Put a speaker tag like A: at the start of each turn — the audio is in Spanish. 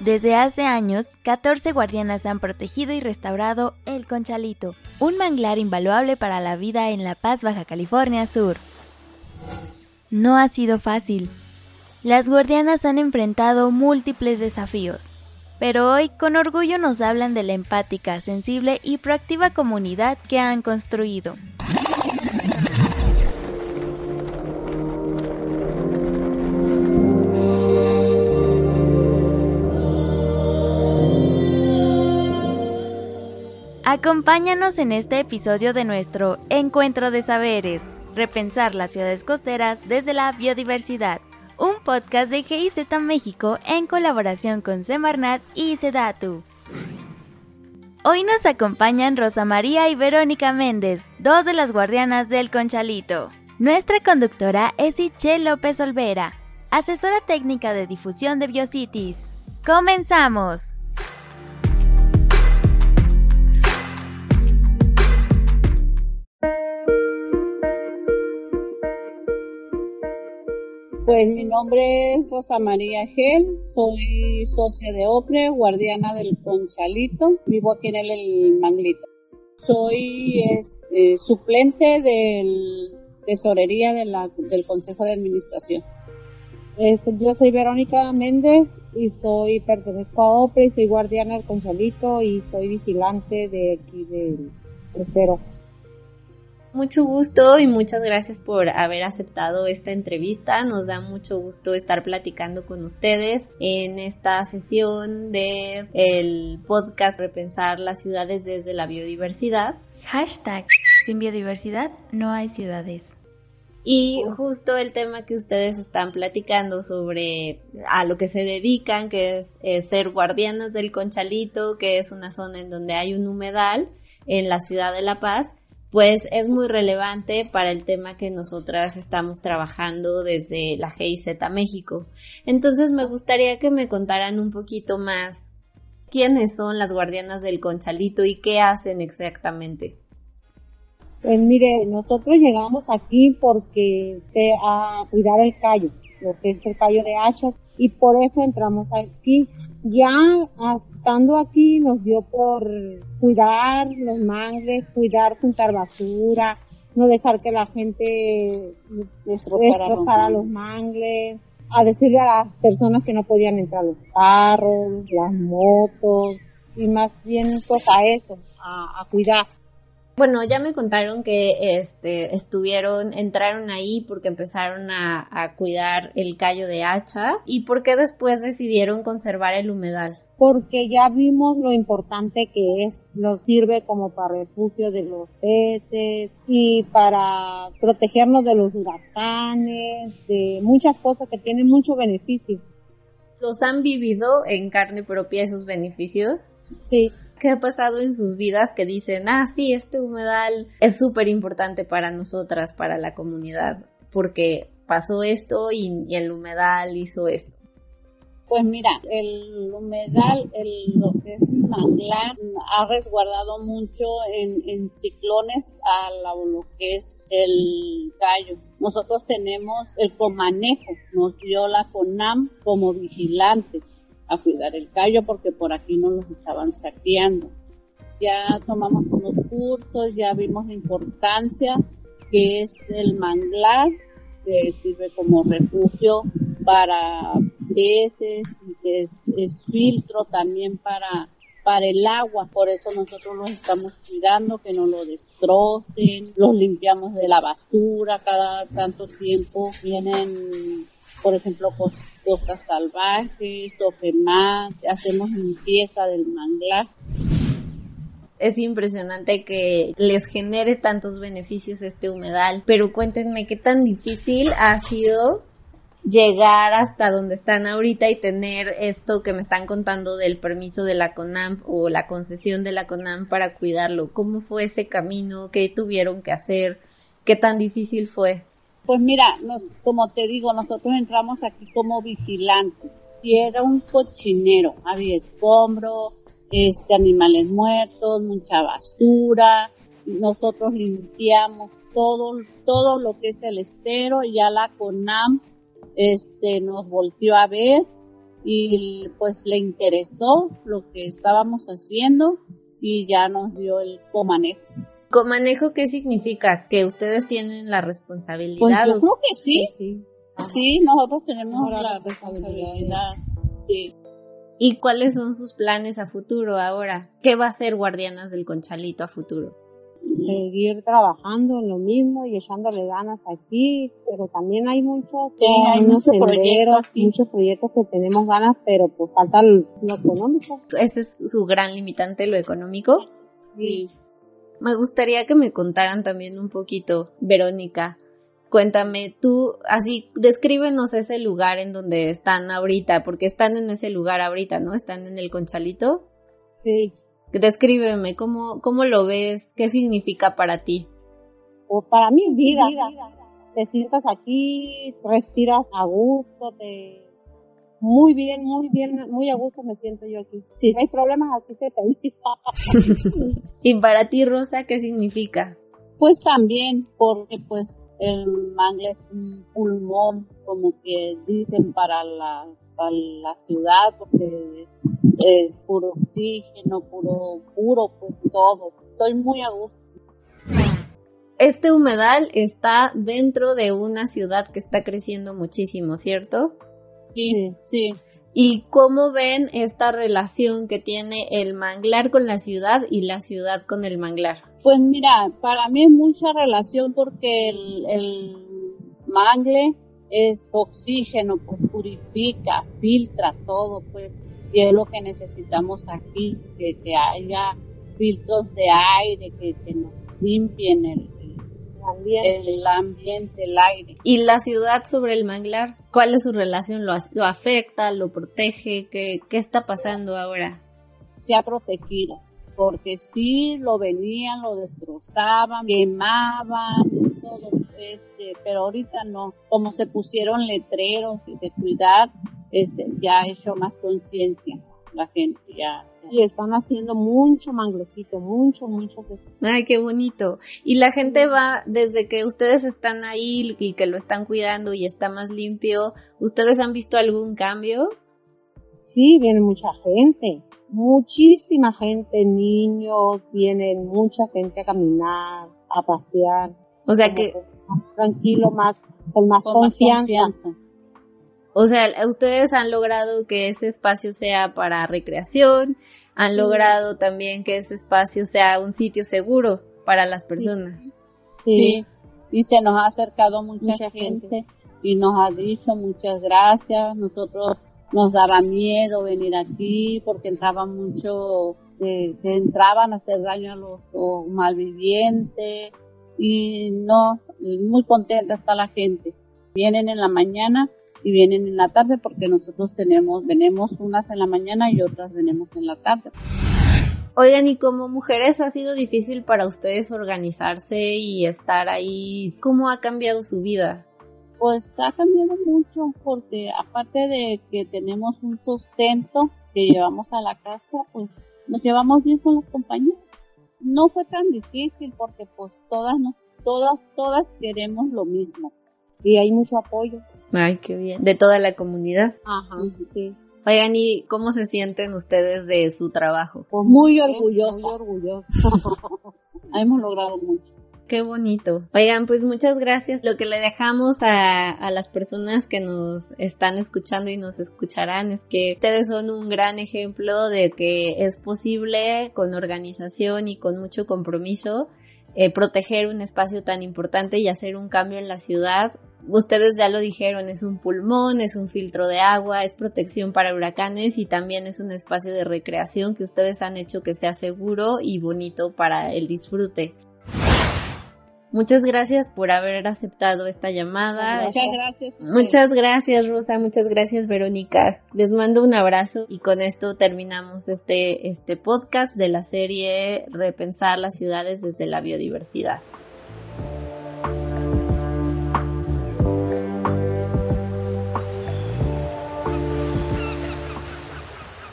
A: Desde hace años, 14 guardianas han protegido y restaurado el Conchalito, un manglar invaluable para la vida en La Paz, Baja California Sur. No ha sido fácil. Las guardianas han enfrentado múltiples desafíos, pero hoy con orgullo nos hablan de la empática, sensible y proactiva comunidad que han construido. Acompáñanos en este episodio de nuestro Encuentro de Saberes, repensar las ciudades costeras desde la biodiversidad, un podcast de GIZ México en colaboración con Semarnat y Sedatu. Hoy nos acompañan Rosa María y Verónica Méndez, dos de las guardianas del Conchalito. Nuestra conductora es Iche López Olvera, asesora técnica de difusión de Biocities. ¡Comenzamos!
B: Pues mi nombre es Rosa María Gel, soy socia de OCRE, guardiana del Conchalito, vivo aquí en el, Manglito. Soy este, suplente tesorería de la, del Consejo de Administración. yo soy Verónica Méndez y soy pertenezco a OPRE y soy guardiana del Conchalito y soy vigilante de aquí del costero.
C: Mucho gusto y muchas gracias por haber aceptado esta entrevista. Nos da mucho gusto estar platicando con ustedes en esta sesión de el podcast Repensar las ciudades desde la biodiversidad.
A: Hashtag sin biodiversidad no hay ciudades.
C: Y justo el tema que ustedes están platicando sobre a lo que se dedican, que es, es, ser guardianas del Conchalito, que es una zona en donde hay un humedal en la ciudad de La Paz, pues es muy relevante para el tema que nosotras estamos trabajando desde la GIZ México. Entonces me gustaría que me contaran un poquito más quiénes son las guardianas del conchalito y qué hacen exactamente.
B: Pues mire, nosotros llegamos aquí porque a cuidar el callo, lo que es el callo de hacha, y por eso entramos aquí. Ya estando aquí nos dio por cuidar los mangles, cuidar juntar basura, no dejar que la gente destrozara los mangles, a decirle a las personas que no podían entrar los carros, las motos, y más bien pues a eso, a cuidar.
C: Bueno, ya me contaron que este, estuvieron, entraron ahí porque empezaron a, a, cuidar el callo de hacha y por qué después decidieron conservar el humedal.
B: Porque ya vimos lo importante que es, nos sirve como para refugio de los peces y para protegernos de los huracanes, de muchas cosas que tienen mucho beneficio.
C: ¿Los han vivido en carne propia esos beneficios?
B: Sí,
C: qué ha pasado en sus vidas que dicen, ah, sí, este humedal es súper importante para nosotras, para la comunidad, porque pasó esto y, el humedal hizo esto.
B: Pues mira, el humedal, lo que es manglar, ha resguardado mucho en, ciclones a lo que es el gallo. Nosotros tenemos el comanejo, nos dio la CONAM como vigilantes a cuidar el callo porque por aquí no los estaban saqueando. Ya tomamos unos cursos, ya vimos la importancia que es el manglar, que sirve como refugio para peces, que es, es filtro también para para el agua, por eso nosotros los estamos cuidando, que no lo destrocen, los limpiamos de la basura cada tanto tiempo, vienen por ejemplo, costas salvajes más, hacemos limpieza del manglar.
C: Es impresionante que les genere tantos beneficios este humedal, pero cuéntenme qué tan difícil ha sido llegar hasta donde están ahorita y tener esto que me están contando del permiso de la CONAMP o la concesión de la CONAMP para cuidarlo. ¿Cómo fue ese camino? ¿Qué tuvieron que hacer? ¿Qué tan difícil fue?
B: Pues mira, nos, como te digo, nosotros entramos aquí como vigilantes. Y era un cochinero, había escombro, este, animales muertos, mucha basura, nosotros limpiamos todo, todo lo que es el estero, ya la CONAM, este, nos volteó a ver y pues le interesó lo que estábamos haciendo y ya nos dio el comanejo.
C: ¿Comanejo qué significa? ¿Que ustedes tienen la responsabilidad?
B: Pues yo creo que sí. Sí, nosotros tenemos la responsabilidad. Sí.
C: ¿Y cuáles son sus planes a futuro ahora? ¿Qué va a ser Guardianas del Conchalito a futuro?
D: Seguir trabajando en lo mismo y echándole ganas aquí, pero también hay muchos,
B: hay muchos proyectos,
D: muchos proyectos que tenemos ganas, pero pues falta lo económico.
C: ¿Ese es su gran limitante, lo económico?
B: Sí.
C: Me gustaría que me contaran también un poquito, Verónica, Cuéntame, tú, así, descríbenos ese lugar en donde están ahorita, porque están en ese lugar ahorita, ¿no? Están en el Conchalito.
D: Sí.
C: Descríbeme, ¿cómo, cómo lo ves? ¿Qué significa para ti?
D: Pues para mí, vida. Te sientas aquí, respiras a gusto, te... Muy bien, muy bien, muy a gusto me siento yo aquí. Si hay problemas, aquí se te
C: ¿Y para ti, Rosa, qué significa?
B: Pues también, porque pues el mangle es un pulmón, como que dicen para la, para la ciudad, porque es, puro oxígeno, puro, puro, pues todo. Estoy muy a gusto.
C: Este humedal está dentro de una ciudad que está creciendo muchísimo, ¿cierto?
B: Sí, sí.
C: ¿Y cómo ven esta relación que tiene el manglar con la ciudad y la ciudad con el manglar?
B: Pues mira, para mí es mucha relación porque el, mangle es oxígeno, pues purifica, filtra todo, pues, y es lo que necesitamos aquí, que, haya filtros de aire, que, nos limpien el, el ambiente, el aire.
C: ¿Y la ciudad sobre el manglar? ¿Cuál es su relación? ¿Lo, lo afecta? ¿Lo protege? ¿Qué, ¿Qué está pasando ahora?
B: Se ha protegido porque sí lo venían, lo destrozaban, quemaban, todo, este, pero ahorita no, como se pusieron letreros de cuidar, este, ya hecho más conciencia la gente, ya,
D: Y están haciendo mucho manglojito, mucho, mucho.
C: Ay, qué bonito. Y la gente va, desde que ustedes están ahí y que lo están cuidando y está más limpio, ¿ustedes han visto algún cambio?
D: Sí, viene mucha gente muchísima gente, niños, vienen mucha gente a caminar, a pasear.
C: O sea que...
D: tranquilo, más, con más confianza.
C: O sea, ustedes han logrado que ese espacio sea para recreación, han logrado también que ese espacio sea un sitio seguro para las personas.
B: Sí, y se nos ha acercado mucha, gente y nos ha dicho muchas gracias. Nosotros nos daba miedo venir aquí porque entraba mucho, que, entraban a hacer daño a los malvivientes y no, muy contenta está la gente. Vienen en la mañana y vienen en la tarde porque nosotros tenemos, venimos unas en la mañana y otras venimos en la tarde.
C: Oigan, y como mujeres ha sido difícil para ustedes organizarse y estar ahí. ¿Cómo ha cambiado su vida?
B: Pues ha cambiado mucho porque aparte de que tenemos un sustento que llevamos a la casa, pues nos llevamos bien con las compañías. No fue tan difícil porque pues todas nos, todas, todas queremos lo mismo y hay mucho apoyo.
C: Ay, qué bien. De toda la comunidad.
B: Ajá, sí.
C: Oigan, ¿y cómo se sienten ustedes de su trabajo?
B: Pues muy orgullosos. Muy orgullosos. Hemos logrado mucho.
C: Qué bonito. Oigan, pues muchas gracias. Lo que le dejamos a, a, las personas que nos están escuchando y nos escucharán es que ustedes son un gran ejemplo de que es posible con organización y con mucho compromiso eh, proteger un espacio tan importante y hacer un cambio en la ciudad. Ustedes ya lo dijeron, es un pulmón, es un filtro de agua, es protección para huracanes y también es un espacio de recreación que ustedes han hecho que sea seguro y bonito para el disfrute. Muchas gracias por haber aceptado esta llamada.
B: Muchas gracias.
C: Muchas gracias, Rosa. Muchas gracias, Verónica. Les mando un abrazo y con esto terminamos este, este podcast de la serie Repensar las ciudades desde la biodiversidad.